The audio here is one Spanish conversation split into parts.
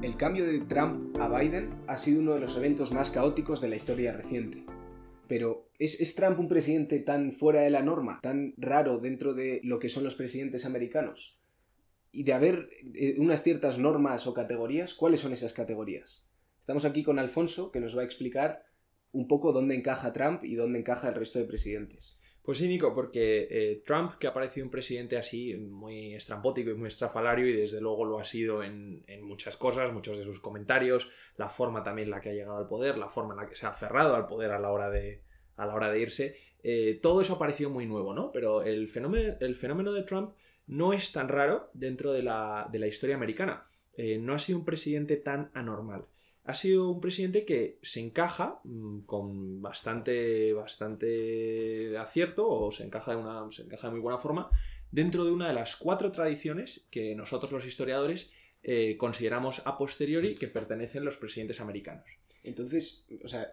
El cambio de Trump a Biden ha sido uno de los eventos más caóticos de la historia reciente. Pero, ¿es, Trump un presidente tan fuera de la norma, tan raro dentro de lo que son los presidentes americanos? Y de haber eh, unas ciertas normas o categorías, ¿cuáles son esas categorías? Estamos aquí con Alfonso, que nos va a explicar un poco dónde encaja Trump y dónde encaja el resto de presidentes. Pues sí, Nico, porque eh, Trump, que ha parecido un presidente así muy estrambótico y muy estrafalario, y desde luego lo ha sido en, muchas cosas, muchos de sus comentarios, la forma también en la que ha llegado al poder, la forma en la que se ha aferrado al poder a la hora de, a la hora de irse, eh, todo eso ha parecido muy nuevo, ¿no? Pero el fenómeno, el fenómeno de Trump no es tan raro dentro de la, historia americana. Eh, no ha sido un presidente tan anormal ha sido un presidente que se encaja mm, con bastante, bastante acierto o se encaja, de una, se encaja de muy buena forma dentro de una de las cuatro tradiciones que nosotros los historiadores eh, consideramos a posteriori que pertenecen los presidentes americanos. Entonces, o sea,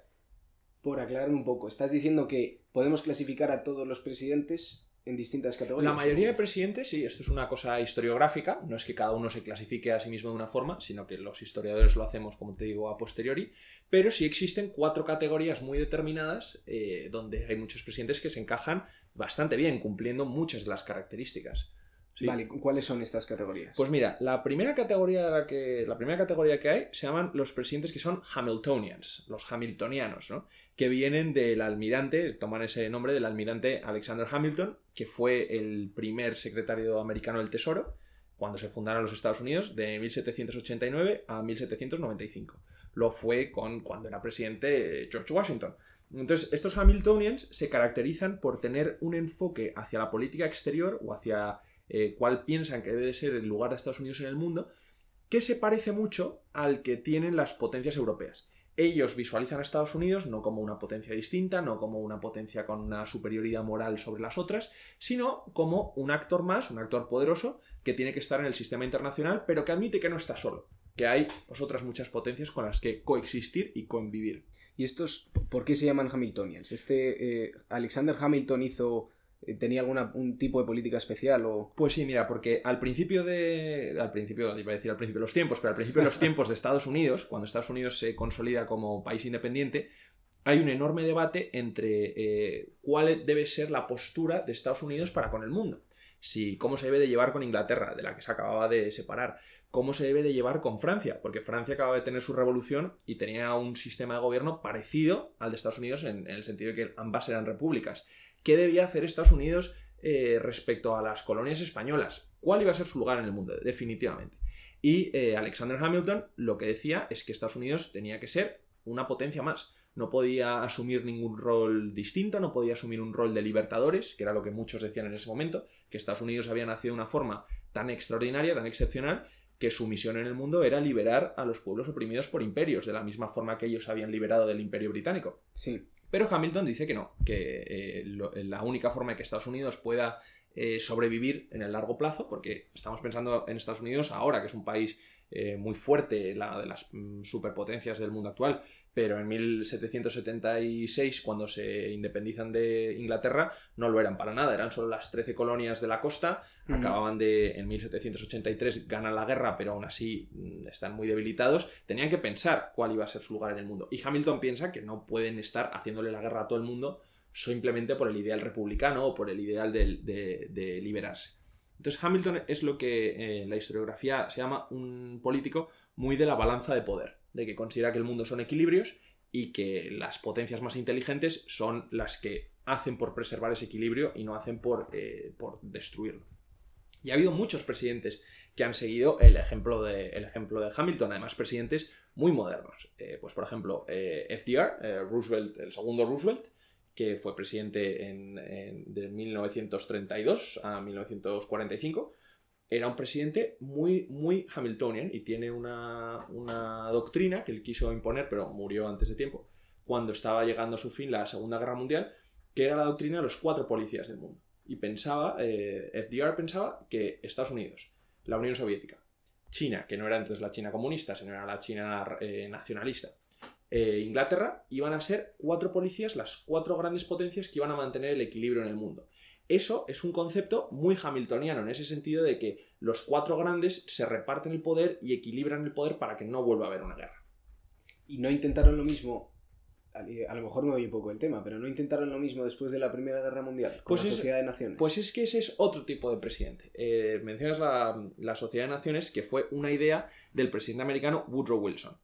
por aclarar un poco, estás diciendo que podemos clasificar a todos los presidentes en distintas categorías. La mayoría de presidentes, sí, esto es una cosa historiográfica, no es que cada uno se clasifique a sí mismo de una forma, sino que los historiadores lo hacemos, como te digo, a posteriori, pero sí existen cuatro categorías muy determinadas eh, donde hay muchos presidentes que se encajan bastante bien, cumpliendo muchas de las características. Vale, ¿cuáles son estas categorías? Pues mira, la primera categoría que, la primera categoría que hay se llaman los presidentes que son Hamiltonians, los hamiltonianos, ¿no? que vienen del almirante, toman ese nombre del almirante Alexander Hamilton, que fue el primer secretario americano del Tesoro cuando se fundaron los Estados Unidos de 1789 a 1795. Lo fue con cuando era presidente George Washington. Entonces, estos Hamiltonians se caracterizan por tener un enfoque hacia la política exterior o hacia eh, cuál piensan que debe de ser el lugar de Estados Unidos en el mundo, que se parece mucho al que tienen las potencias europeas. Ellos visualizan a Estados Unidos no como una potencia distinta, no como una potencia con una superioridad moral sobre las otras, sino como un actor más, un actor poderoso que tiene que estar en el sistema internacional, pero que admite que no está solo, que hay pues, otras muchas potencias con las que coexistir y convivir. ¿Y estos por qué se llaman Hamiltonians? Este eh, Alexander Hamilton hizo ¿Tenía algún tipo de política especial? O... Pues sí, mira, porque al principio de. Al principio, iba a decir al principio de los tiempos, pero al principio de los tiempos de Estados Unidos, cuando Estados Unidos se consolida como país independiente, hay un enorme debate entre eh, cuál debe ser la postura de Estados Unidos para con el mundo. Si, cómo se debe de llevar con Inglaterra, de la que se acababa de separar, cómo se debe de llevar con Francia, porque Francia acaba de tener su revolución y tenía un sistema de gobierno parecido al de Estados Unidos en el sentido de que ambas eran repúblicas qué debía hacer Estados Unidos eh, respecto a las colonias españolas, cuál iba a ser su lugar en el mundo, definitivamente. Y eh, Alexander Hamilton lo que decía es que Estados Unidos tenía que ser una potencia más. No podía asumir ningún rol distinto, no podía asumir un rol de libertadores, que era lo que muchos decían en ese momento, que Estados Unidos había nacido de una forma tan extraordinaria, tan excepcional, que su misión en el mundo era liberar a los pueblos oprimidos por imperios, de la misma forma que ellos habían liberado del imperio británico. Sí. Pero Hamilton dice que no, que eh, la única forma de que Estados Unidos pueda eh, sobrevivir en el largo plazo, porque estamos pensando en Estados Unidos ahora, que es un país eh, muy fuerte, la de las mm, superpotencias del mundo actual, pero en 1776, cuando se independizan de Inglaterra, no lo eran para nada, eran solo las 13 colonias de la costa, acababan de, en 1783 ganan la guerra, pero aún así mm, están muy debilitados, tenían que pensar cuál iba a ser su lugar en el mundo. Y Hamilton piensa que no pueden estar haciéndole la guerra a todo el mundo simplemente por el ideal republicano o por el ideal de, liberarse. Entonces Hamilton es lo que en eh, la historiografía se llama un político muy de la balanza de poder de que considera que el mundo son equilibrios y que las potencias más inteligentes son las que hacen por preservar ese equilibrio y no hacen por, eh, por destruirlo. Y ha habido muchos presidentes que han seguido el ejemplo de, el ejemplo de Hamilton, además presidentes muy modernos. Eh, pues por ejemplo, eh, FDR, Roosevelt, el segundo Roosevelt, que fue presidente en, de 1932 a 1945, era un presidente muy, muy Hamiltonian y tiene una, doctrina que él quiso imponer, pero murió antes de tiempo, cuando estaba llegando a su fin la Segunda Guerra Mundial, que era la doctrina de los cuatro policías del mundo. Y pensaba, eh, FDR pensaba que Estados Unidos, la Unión Soviética, China, que no era entonces la China comunista, sino era la China eh, nacionalista, e Inglaterra, iban a ser cuatro policías, las cuatro grandes potencias que iban a mantener el equilibrio en el mundo. Eso es un concepto muy hamiltoniano, en ese sentido de que los cuatro grandes se reparten el poder y equilibran el poder para que no vuelva a haber una guerra. Y no intentaron lo mismo, a lo mejor me voy un poco del tema, pero no intentaron lo mismo después de la Primera Guerra Mundial con Pues la es- Sociedad de Naciones. Pues es que ese es otro tipo de presidente. Eh, mencionas la, la Sociedad de Naciones, que fue una idea del presidente americano Woodrow Wilson.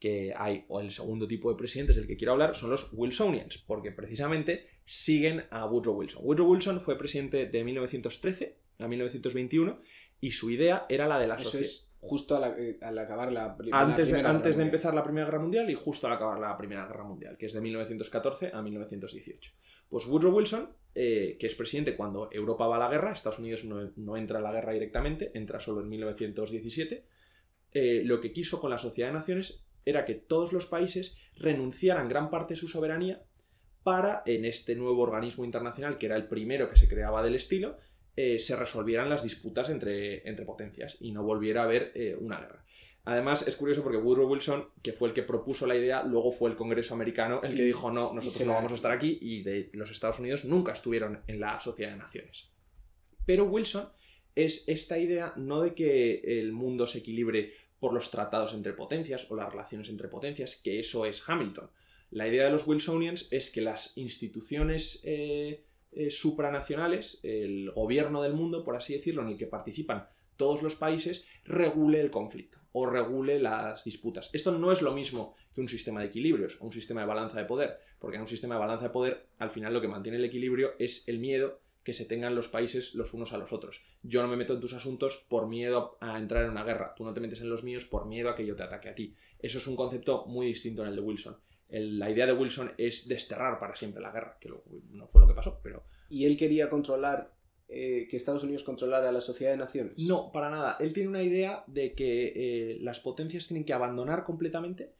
Que hay, o el segundo tipo de presidentes del que quiero hablar, son los Wilsonians, porque precisamente siguen a Woodrow Wilson. Woodrow Wilson fue presidente de 1913 a 1921 y su idea era la de la sociedad. es justo al, eh, al acabar la, pri- la Antes, de, Primera antes Guerra de empezar la Primera Guerra Mundial y justo al acabar la Primera Guerra Mundial, que es de 1914 a 1918. Pues Woodrow Wilson, eh, que es presidente cuando Europa va a la guerra, Estados Unidos no, no entra a la guerra directamente, entra solo en 1917, eh, lo que quiso con la Sociedad de Naciones era que todos los países renunciaran gran parte de su soberanía para, en este nuevo organismo internacional, que era el primero que se creaba del estilo, eh, se resolvieran las disputas entre, entre potencias y no volviera a haber eh, una guerra. Además, es curioso porque Woodrow Wilson, que fue el que propuso la idea, luego fue el Congreso americano el que dijo no, nosotros no vamos a estar aquí y de los Estados Unidos nunca estuvieron en la Sociedad de Naciones. Pero Wilson es esta idea no de que el mundo se equilibre por los tratados entre potencias o las relaciones entre potencias, que eso es Hamilton. La idea de los Wilsonians es que las instituciones eh, eh, supranacionales, el gobierno del mundo, por así decirlo, en el que participan todos los países, regule el conflicto o regule las disputas. Esto no es lo mismo que un sistema de equilibrios o un sistema de balanza de poder, porque en un sistema de balanza de poder, al final lo que mantiene el equilibrio es el miedo que se tengan los países los unos a los otros. Yo no me meto en tus asuntos por miedo a entrar en una guerra, tú no te metes en los míos por miedo a que yo te ataque a ti. Eso es un concepto muy distinto en el de Wilson. El- la idea de Wilson es desterrar para siempre la guerra, que lo- no fue lo que pasó, pero Y él quería controlar, eh, que Estados Unidos controlara la Sociedad de Naciones. No, para nada. Él tiene una idea de que eh, las potencias tienen que abandonar completamente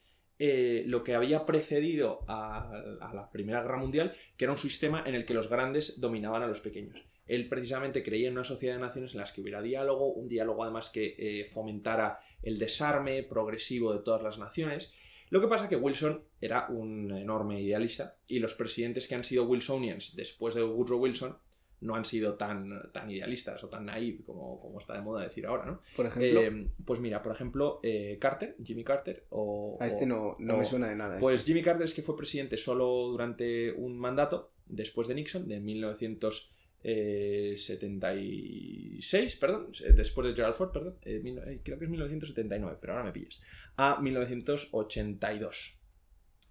eh, lo que había precedido a, la Primera Guerra Mundial, que era un sistema en el que los grandes dominaban a los pequeños. Él precisamente creía en una sociedad de naciones en las que hubiera diálogo, un diálogo además que eh, fomentara el desarme progresivo de todas las naciones. Lo que pasa que Wilson era un enorme idealista y los presidentes que han sido Wilsonians después de Woodrow Wilson no han sido tan, tan idealistas o tan naive como, como está de moda decir ahora, ¿no? Por ejemplo, Eh, pues mira, por ejemplo, eh, Carter, Jimmy Carter, o... a este no, no o- me suena de nada. este. Pues Jimmy Carter es que fue presidente solo durante un mandato, después de Nixon, de 1976, perdón, eh, después de Gerald Ford, perdón, eh, mil- eh, creo que es 1979, pero ahora me pilles, a 1982.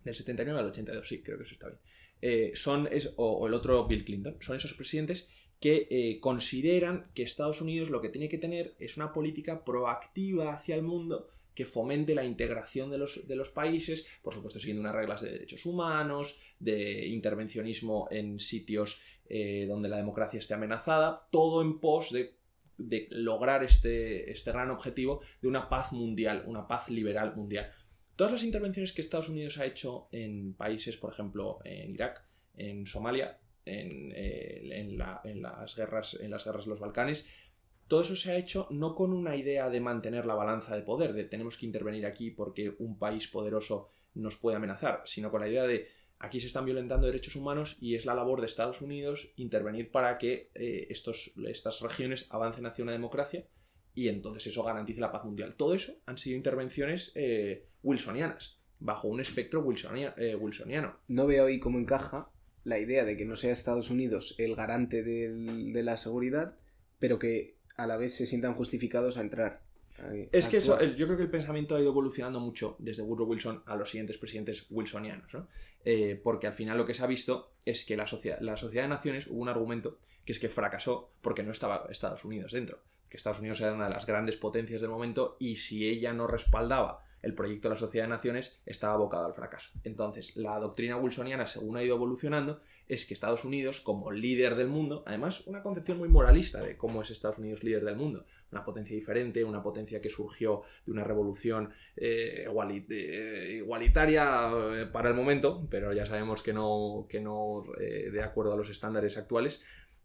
Del 79 al 82, sí, creo que eso está bien. Eh, son, es, o, el otro Bill Clinton, son esos presidentes que eh, consideran que Estados Unidos lo que tiene que tener es una política proactiva hacia el mundo que fomente la integración de los, de los países, por supuesto siguiendo unas reglas de derechos humanos, de intervencionismo en sitios eh, donde la democracia esté amenazada, todo en pos de, de lograr este, este gran objetivo de una paz mundial, una paz liberal mundial. Todas las intervenciones que Estados Unidos ha hecho en países, por ejemplo, en Irak, en Somalia, en, eh, en las guerras, en las guerras de los Balcanes, todo eso se ha hecho no con una idea de mantener la balanza de poder, de tenemos que intervenir aquí porque un país poderoso nos puede amenazar, sino con la idea de aquí se están violentando derechos humanos y es la labor de Estados Unidos intervenir para que eh, estos, estas regiones avancen hacia una democracia y entonces eso garantice la paz mundial. Todo eso han sido intervenciones eh, wilsonianas, bajo un espectro wilsonia- eh, wilsoniano. No veo ahí cómo encaja la idea de que no sea Estados Unidos el garante del- de la seguridad, pero que a la vez se sientan justificados a entrar. a- Es a que eso, actuar. yo creo que el pensamiento ha ido evolucionando mucho desde Woodrow Wilson a los siguientes presidentes wilsonianos, ¿no? Eh, porque al final lo que se ha visto es que la, socia- la sociedad de naciones hubo un argumento que es que fracasó porque no estaba Estados Unidos dentro, que Estados Unidos era una de las grandes potencias del momento y si ella no respaldaba el proyecto de la sociedad de naciones estaba abocado al fracaso. Entonces, la doctrina wilsoniana, según ha ido evolucionando, es que Estados Unidos, como líder del mundo, además una concepción muy moralista de cómo es Estados Unidos líder del mundo, una potencia diferente, una potencia que surgió de una revolución eh, eh, igualitaria eh, para el momento, pero ya sabemos que no, que no de acuerdo a los estándares actuales,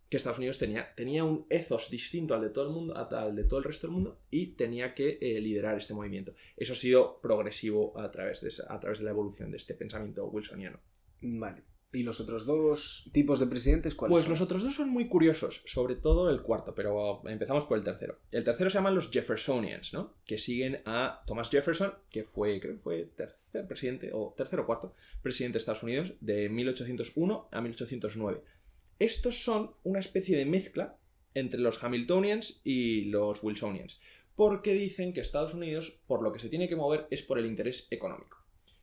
que Estados Unidos tenía, tenía un ethos distinto al de todo el mundo, al de todo el resto del mundo, y tenía que eh, liderar este movimiento. Eso ha sido progresivo a través, de, esa- a través de la evolución de este pensamiento wilsoniano. Vale. ¿Y los otros dos tipos de presidentes cuáles Pues son? los otros dos son muy curiosos, sobre todo el cuarto, pero empezamos por el tercero. El tercero se llaman los Jeffersonians, ¿no? Que siguen a Thomas Jefferson, que fue, creo que fue tercer presidente, o tercero o cuarto presidente de Estados Unidos, de 1801 a 1809. Estos son una especie de mezcla entre los Hamiltonians y los Wilsonians, porque dicen que Estados Unidos, por lo que se tiene que mover, es por el interés económico.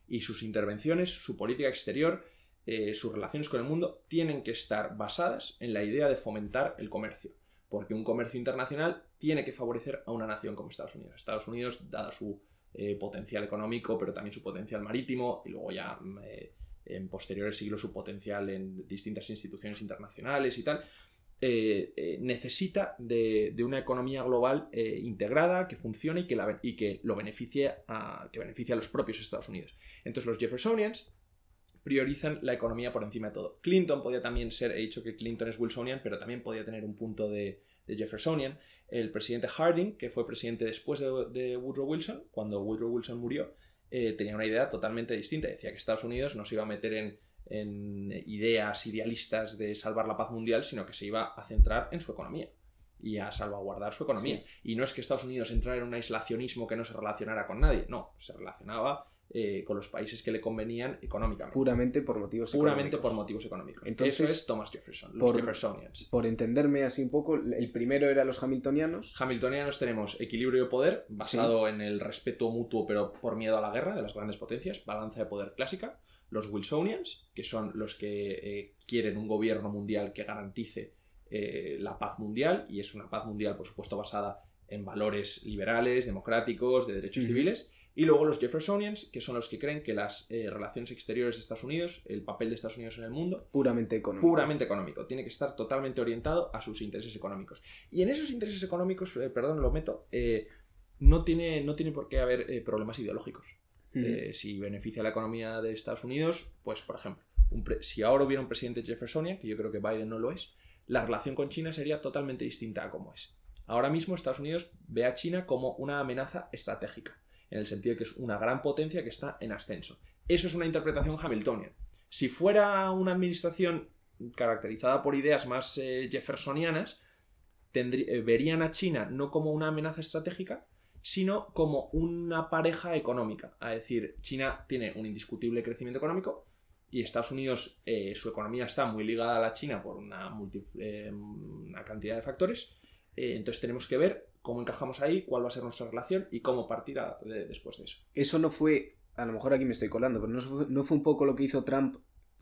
Y sus intervenciones, su política exterior, eh, sus relaciones con el mundo tienen que estar basadas en la idea de fomentar el comercio, porque un comercio internacional tiene que favorecer a una nación como Estados Unidos. Estados Unidos, dada su eh, potencial económico, pero también su potencial marítimo, y luego ya eh, en posteriores siglos su potencial en distintas instituciones internacionales y tal, eh, eh, necesita de, de una economía global eh, integrada, que funcione y que, la- y que lo beneficie a, que beneficie a los propios Estados Unidos. Entonces los Jeffersonians priorizan la economía por encima de todo. Clinton podía también ser, he dicho que Clinton es Wilsonian, pero también podía tener un punto de, Jeffersonian. El presidente Harding, que fue presidente después de, de Woodrow Wilson, cuando Woodrow Wilson murió, eh, tenía una idea totalmente distinta. Decía que Estados Unidos no se iba a meter en, en ideas idealistas de salvar la paz mundial, sino que se iba a centrar en su economía y a salvaguardar su economía. Sí. Y no es que Estados Unidos entrara en un aislacionismo que no se relacionara con nadie, no, se relacionaba eh, con los países que le convenían económicamente. Puramente por motivos Puramente económicos. por motivos económicos. Entonces, Eso es Thomas Jefferson, los por- Jeffersonians. Por entenderme así un poco, el primero era los hamiltonianos. Hamiltonianos tenemos equilibrio de poder basado en el respeto mutuo pero por miedo a la guerra de las grandes potencias, balanza de poder clásica. Los Wilsonians, que son los que eh, quieren un gobierno mundial que garantice eh, la paz mundial y es una paz mundial por supuesto basada en valores liberales, democráticos, de derechos civiles. Y luego los Jeffersonians, que son los que creen que las eh, relaciones exteriores de Estados Unidos, el papel de Estados Unidos en el mundo, Puramente económico. puramente económico. Tiene que estar totalmente orientado a sus intereses económicos. Y en esos intereses económicos, eh, perdón, lo meto, eh, no, tiene, no tiene por qué haber problemas ideológicos. Eh, si beneficia la economía de Estados Unidos, pues por ejemplo, un pre- si ahora hubiera un presidente Jeffersonian, que yo creo que Biden no lo es, la relación con China sería totalmente distinta a como es. Ahora mismo Estados Unidos ve a China como una amenaza estratégica, en el sentido de que es una gran potencia que está en ascenso. Eso es una interpretación Hamiltonian. Si fuera una administración caracterizada por ideas más eh, jeffersonianas, tendrí- eh, verían a China no como una amenaza estratégica, sino como una pareja económica. Es decir, China tiene un indiscutible crecimiento económico y Estados Unidos, eh, su economía está muy ligada a la China por una, cantidad de factores. Entonces tenemos que ver cómo encajamos ahí, cuál va a ser nuestra relación y cómo partir a- de- después de eso. Eso no fue, a lo mejor aquí me estoy colando, pero no fue, no fue un poco lo que hizo Trump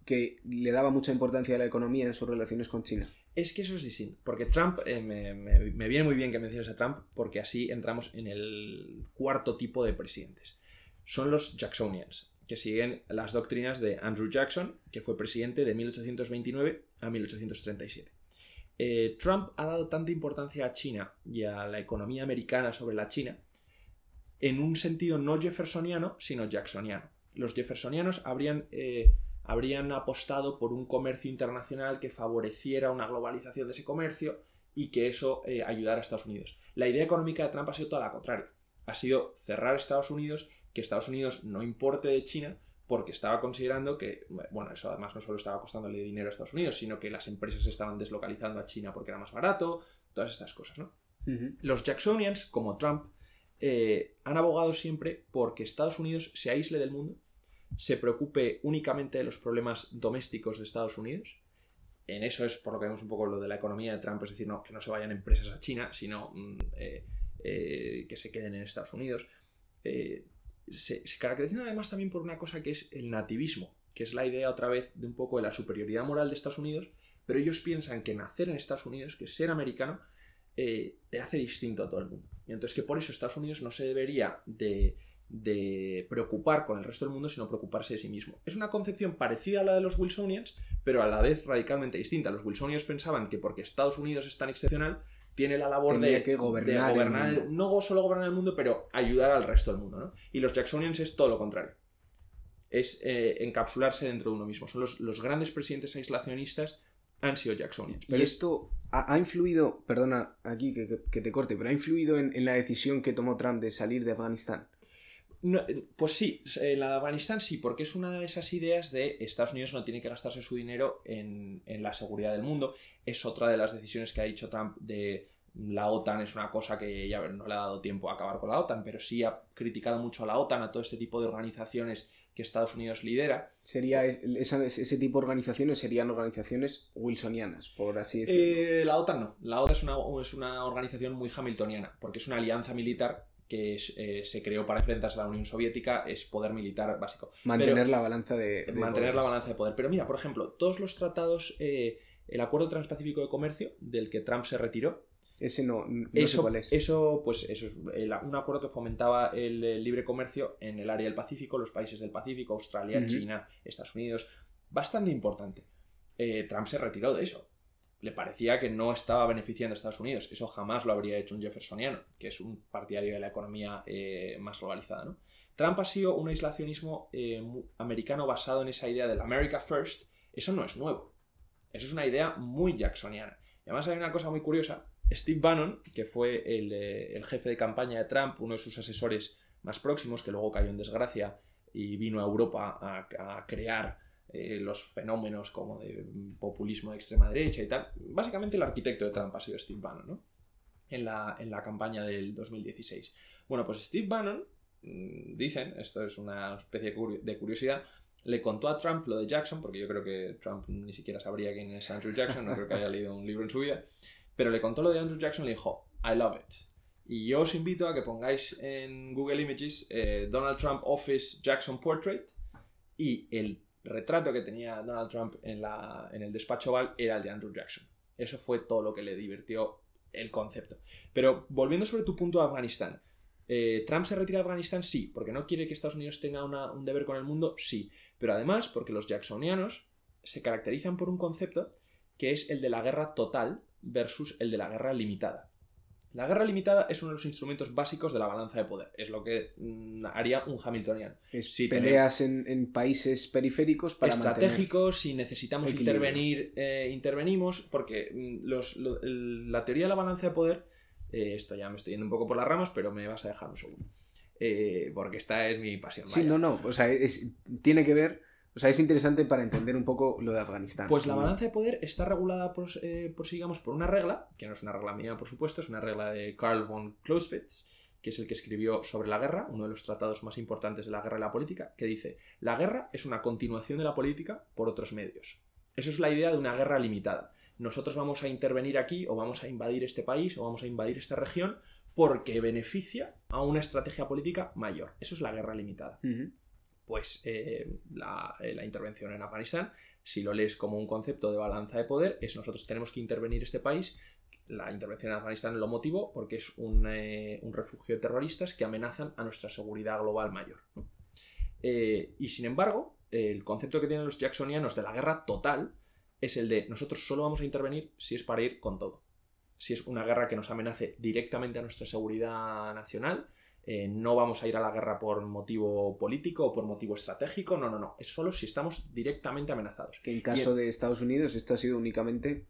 que le daba mucha importancia a la economía en sus relaciones con China. Es que eso es distinto, porque Trump, eh, me, me- me viene muy bien que menciones a Trump, porque así entramos en el cuarto tipo de presidentes. Son los Jacksonians, que siguen las doctrinas de Andrew Jackson, que fue presidente de 1829 a 1837. Eh, Trump ha dado tanta importancia a China y a la economía americana sobre la China en un sentido no jeffersoniano, sino jacksoniano. Los jeffersonianos habrían, eh, habrían apostado por un comercio internacional que favoreciera una globalización de ese comercio y que eso eh, ayudara a Estados Unidos. La idea económica de Trump ha sido toda la contraria. Ha sido cerrar Estados Unidos, que Estados Unidos no importe de China, porque estaba considerando que, bueno, eso además no solo estaba costándole dinero a Estados Unidos, sino que las empresas estaban deslocalizando a China porque era más barato, todas estas cosas, ¿no? Los Jacksonians, como Trump, eh, han abogado siempre porque Estados Unidos se aísle del mundo, se preocupe únicamente de los problemas domésticos de Estados Unidos. En eso es por lo que vemos un poco lo de la economía de Trump, es decir, no, que no se vayan empresas a China, sino mm, eh, eh, que se queden en Estados Unidos. Se, se caracterizan además también por una cosa que es el nativismo, que es la idea otra vez de un poco de la superioridad moral de Estados Unidos, pero ellos piensan que nacer en Estados Unidos, que ser americano, eh, te hace distinto a todo el mundo. Y entonces que por eso Estados Unidos no se debería de, de preocupar con el resto del mundo, sino preocuparse de sí mismo. Es una concepción parecida a la de los Wilsonians, pero a la vez radicalmente distinta. Los Wilsonians pensaban que porque Estados Unidos es tan excepcional, tiene la labor Tenía de, que gobernar de el mundo. no solo gobernar el mundo, pero ayudar al resto del mundo. ¿no? Y los Jacksonians es todo lo contrario. Es eh, encapsularse dentro de uno mismo. Son los, los grandes presidentes aislacionistas han sido Jacksonians. Y esto ha, ha influido, perdona aquí que, que- que te corte, pero ha influido en, en la decisión que tomó Trump de salir de Afganistán. pues sí, la de Afganistán sí, porque es una de esas ideas de Estados Unidos no tiene que gastarse su dinero en, en la seguridad del mundo. Es otra de las decisiones que ha dicho Trump de la OTAN es una cosa que ya no le ha dado tiempo a acabar con la OTAN, pero sí ha criticado mucho a la OTAN, a todo este tipo de organizaciones que Estados Unidos lidera. Sería ese tipo de organizaciones serían organizaciones wilsonianas, por así decirlo. Eh, la OTAN no. La OTAN es una, es una, organización muy hamiltoniana, porque es una alianza militar que eh, se creó para enfrentarse a la Unión Soviética, es poder militar básico. Mantener la balanza de, Mantener la balanza de poder. Pero mira, por ejemplo, todos los tratados, eh, el Acuerdo Transpacífico de Comercio, del que Trump se retiró, ese no, eso, sé cuál es. Eso, pues, eso es un acuerdo que fomentaba el, libre comercio en el área del Pacífico, los países del Pacífico, Australia, China, Estados Unidos. Bastante importante. Eh, Trump se retiró de eso. Le parecía que no estaba beneficiando a Estados Unidos. Eso jamás lo habría hecho un Jeffersoniano, que es un partidario de la economía eh, más globalizada. ¿no? Trump ha sido un aislacionismo eh, americano basado en esa idea del America First. Eso no es nuevo. Eso es una idea muy jacksoniana. Y además hay una cosa muy curiosa, Steve Bannon, que fue eh, el, jefe de campaña de Trump, uno de sus asesores más próximos, que luego cayó en desgracia y vino a Europa a, crear eh, los fenómenos como de populismo de extrema derecha y tal. Básicamente el arquitecto de Trump ha sido Steve Bannon, ¿no? En la, en la campaña del 2016. Bueno, pues Steve Bannon, mm, dicen, esto es una especie de curiosidad, le contó a Trump lo de Jackson, porque yo creo que Trump ni siquiera sabría quién es Andrew Jackson, no creo que haya leído un libro en su vida. Pero le contó lo de Andrew Jackson y le dijo, I love it. Y yo os invito a que pongáis en Google Images eh, Donald Trump Office Jackson Portrait y el retrato que tenía Donald Trump en, la, en el despacho Oval era el de Andrew Jackson. Eso fue todo lo que le divirtió el concepto. Pero volviendo sobre tu punto de Afganistán. Eh, ¿Trump se retira de Afganistán? Sí. ¿Porque no quiere que Estados Unidos tenga un deber con el mundo? Sí. Pero además porque los jacksonianos se caracterizan por un concepto que es el de la guerra total versus el de la guerra limitada. La guerra limitada es uno de los instrumentos básicos de la balanza de poder. Es lo que mm, haría un Hamiltoniano. si peleas en, países periféricos para estratégicos. Si necesitamos intervenir, eh, intervenimos. Porque mm, la teoría de la balanza de poder. Eh, esto ya me estoy yendo un poco por las ramas, pero me vas a dejar un segundo. Eh, porque esta es mi pasión. Sí, no, no. O sea, tiene que ver o sea, es interesante para entender un poco lo de Afganistán. Pues la balanza de poder está regulada por, eh, por, digamos, por una regla, que no es una regla mía, por supuesto, es una regla de Carl von Clausewitz, que es el que escribió sobre la guerra, uno de los tratados más importantes de la guerra y la política, que dice, la guerra es una continuación de la política por otros medios. Eso es la idea de una guerra limitada. Nosotros vamos a intervenir aquí, o vamos a invadir este país, o vamos a invadir esta región, porque beneficia a una estrategia política mayor. Eso es la guerra limitada pues eh, eh, la, intervención en Afganistán, si lo lees como un concepto de balanza de poder, es nosotros tenemos que intervenir este país. La intervención en Afganistán lo motivó porque es un, eh, refugio de terroristas que amenazan a nuestra seguridad global mayor. y sin embargo, el concepto que tienen los jacksonianos de la guerra total es el de nosotros solo vamos a intervenir si es para ir con todo. Si es una guerra que nos amenace directamente a nuestra seguridad nacional, eh, no vamos a ir a la guerra por motivo político o por motivo estratégico, no, no, no, es solo si estamos directamente amenazados. Que en caso de Estados Unidos esto ha sido únicamente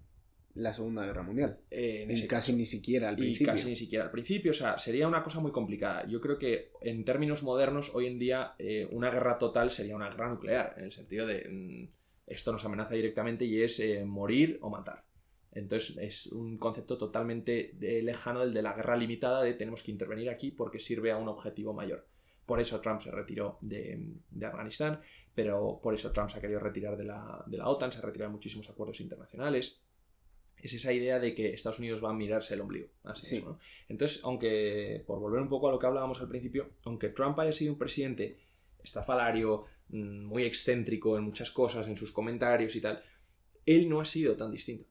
la Segunda Guerra Mundial. Eh, en casi ni siquiera al principio. casi ni siquiera al principio, o sea, sería una cosa muy complicada. Yo creo que en términos modernos, hoy en día, eh, una guerra total sería una guerra nuclear, en el sentido de mm, esto nos amenaza directamente y es morir o matar. Entonces es un concepto totalmente lejano del de la guerra limitada de tenemos que intervenir aquí porque sirve a un objetivo mayor. Por eso Trump se retiró de, Afganistán, pero por eso Trump se ha querido retirar de la, OTAN, se ha retirado de muchísimos acuerdos internacionales. Es esa idea de que Estados Unidos va a mirarse el ombligo. Entonces, aunque, por volver un poco a lo que hablábamos al principio, aunque Trump haya sido un presidente estafalario, mm, muy excéntrico en muchas cosas, en sus comentarios y tal, él no ha sido tan distinto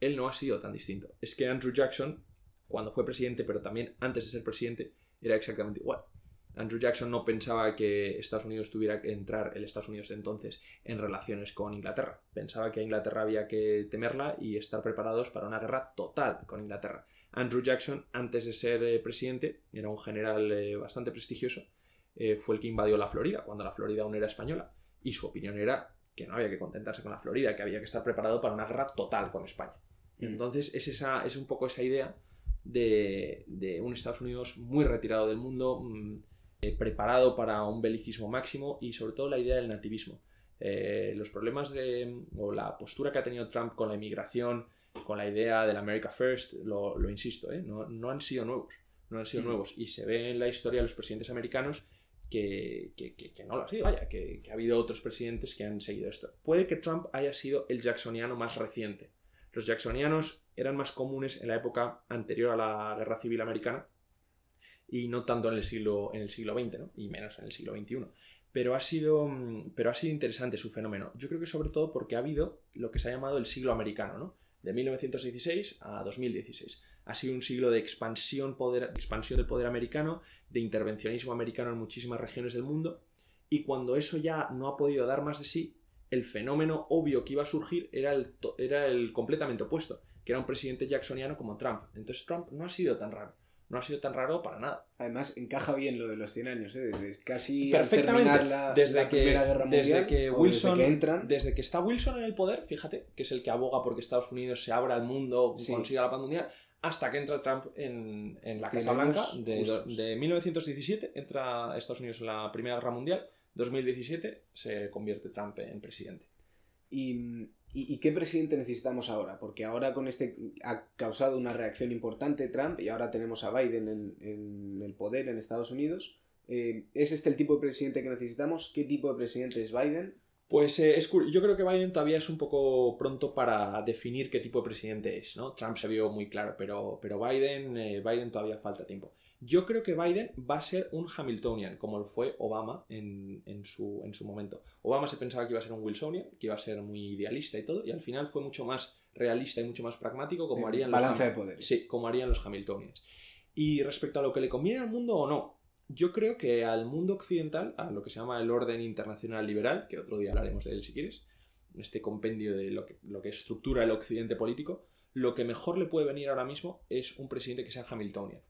él no ha sido tan distinto. Es que Andrew Jackson, cuando fue presidente, pero también antes de ser presidente, era exactamente igual. Andrew Jackson no pensaba que Estados Unidos tuviera que entrar, el Estados Unidos de entonces, en relaciones con Inglaterra. Pensaba que a Inglaterra había que temerla y estar preparados para una guerra total con Inglaterra. Andrew Jackson, antes de ser eh, presidente, era un general eh, bastante prestigioso, eh, fue el que invadió la Florida, cuando la Florida aún era española. Y su opinión era que no había que contentarse con la Florida, que había que estar preparado para una guerra total con España. Entonces es, esa, es un poco esa idea de, un Estados Unidos muy retirado del mundo, mm, eh, preparado para un belicismo máximo y sobre todo la idea del nativismo. Eh, los problemas de, o la postura que ha tenido Trump con la inmigración, con la idea del America First, lo, insisto, ¿eh? no, han sido nuevos, no han sido nuevos. Y se ve en la historia de los presidentes americanos que, no lo ha sido, vaya, que, ha habido otros presidentes que han seguido esto. Puede que Trump haya sido el jacksoniano más reciente. Los jacksonianos eran más comunes en la época anterior a la Guerra Civil Americana y no tanto en el siglo, en el siglo XX, ¿no? y menos en el siglo XXI. Pero ha, sido, pero ha sido interesante su fenómeno. Yo creo que sobre todo porque ha habido lo que se ha llamado el siglo americano, ¿no? de 1916 a 2016. Ha sido un siglo de expansión, poder, expansión del poder americano, de intervencionismo americano en muchísimas regiones del mundo, y cuando eso ya no ha podido dar más de sí, el fenómeno obvio que iba a surgir era el, era el completamente opuesto, que era un presidente jacksoniano como Trump. Entonces Trump no ha sido tan raro no ha sido tan raro para nada. Además, encaja bien lo de los 100 años, ¿eh? desde casi Perfectamente. la, desde que, Primera Guerra Mundial, desde que Wilson, desde que entran. desde que está Wilson en el poder, fíjate, que es el que aboga porque Estados Unidos se abra al mundo, consiga la paz mundial, hasta que entra Trump en, la Casa Blanca. De, de, 1917 entra Estados Unidos en la Primera Guerra Mundial, 2017 se convierte Trump en presidente. Y ¿Y, qué presidente necesitamos ahora? Porque ahora con este ha causado una reacción importante Trump y ahora tenemos a Biden en, el poder en Estados Unidos. Eh, ¿Es este el tipo de presidente que necesitamos? ¿Qué tipo de presidente es Biden? Pues eh, yo creo que Biden todavía es un poco pronto para definir qué tipo de presidente es, ¿no? Trump se vio muy claro, pero, pero Biden, eh, Biden todavía falta tiempo. Yo creo que Biden va a ser un Hamiltonian, como lo fue Obama en, su, en su momento. Obama se pensaba que iba a ser un Wilsonian, que iba a ser muy idealista y todo, y al final fue mucho más realista y mucho más pragmático, como harían los, de poderes. Sí, como harían los Hamiltonians. Y respecto a lo que le conviene al mundo o no, yo creo que al mundo occidental, a lo que se llama el orden internacional liberal, que otro día hablaremos de él si quieres, este compendio de lo que, lo que estructura el occidente político, lo que mejor le puede venir ahora mismo es un presidente que sea Hamiltonian.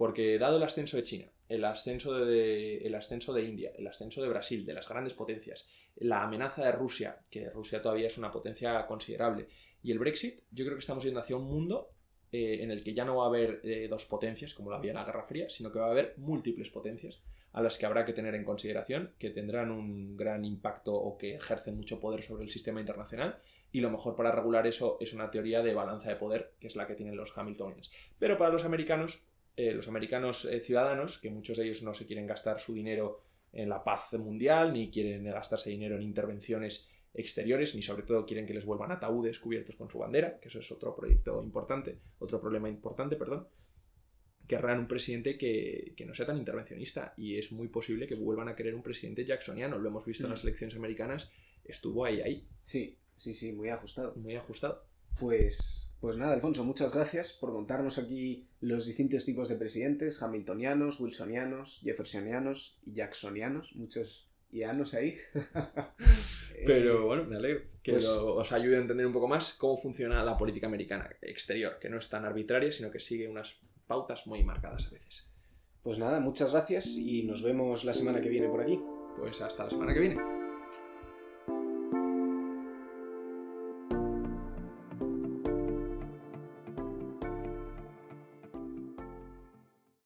Porque dado el ascenso de China, el ascenso de, el ascenso de India, el ascenso de Brasil, de las grandes potencias, la amenaza de Rusia, que Rusia todavía es una potencia considerable, y el Brexit, yo creo que estamos yendo hacia un mundo eh, en el que ya no va a haber eh, dos potencias como lo había en la Guerra Fría, sino que va a haber múltiples potencias a las que habrá que tener en consideración, que tendrán un gran impacto o que ejercen mucho poder sobre el sistema internacional. Y lo mejor para regular eso es una teoría de balanza de poder, que es la que tienen los Hamiltonians. Pero para los americanos eh, los americanos eh, ciudadanos, que muchos de ellos no se quieren gastar su dinero en la paz mundial, ni quieren gastarse dinero en intervenciones exteriores, ni sobre todo quieren que les vuelvan ataúdes cubiertos con su bandera, que eso es otro proyecto importante, otro problema importante, perdón, querrán un presidente que, no sea tan intervencionista y es muy posible que vuelvan a querer un presidente jacksoniano, lo hemos visto en las mm. elecciones americanas, estuvo ahí, ahí. Sí, sí, sí, muy ajustado. Muy ajustado. Pues pues nada, Alfonso, muchas gracias por contarnos aquí los distintos tipos de presidentes, hamiltonianos, wilsonianos, jeffersonianos y jacksonianos, muchos ianos ahí. Pero bueno, me alegro que pues os ayude a entender un poco más cómo funciona la política americana exterior, que no es tan arbitraria, sino que sigue unas pautas muy marcadas a veces. Pues nada, muchas gracias y nos vemos la semana que viene por aquí. Pues hasta la semana que viene.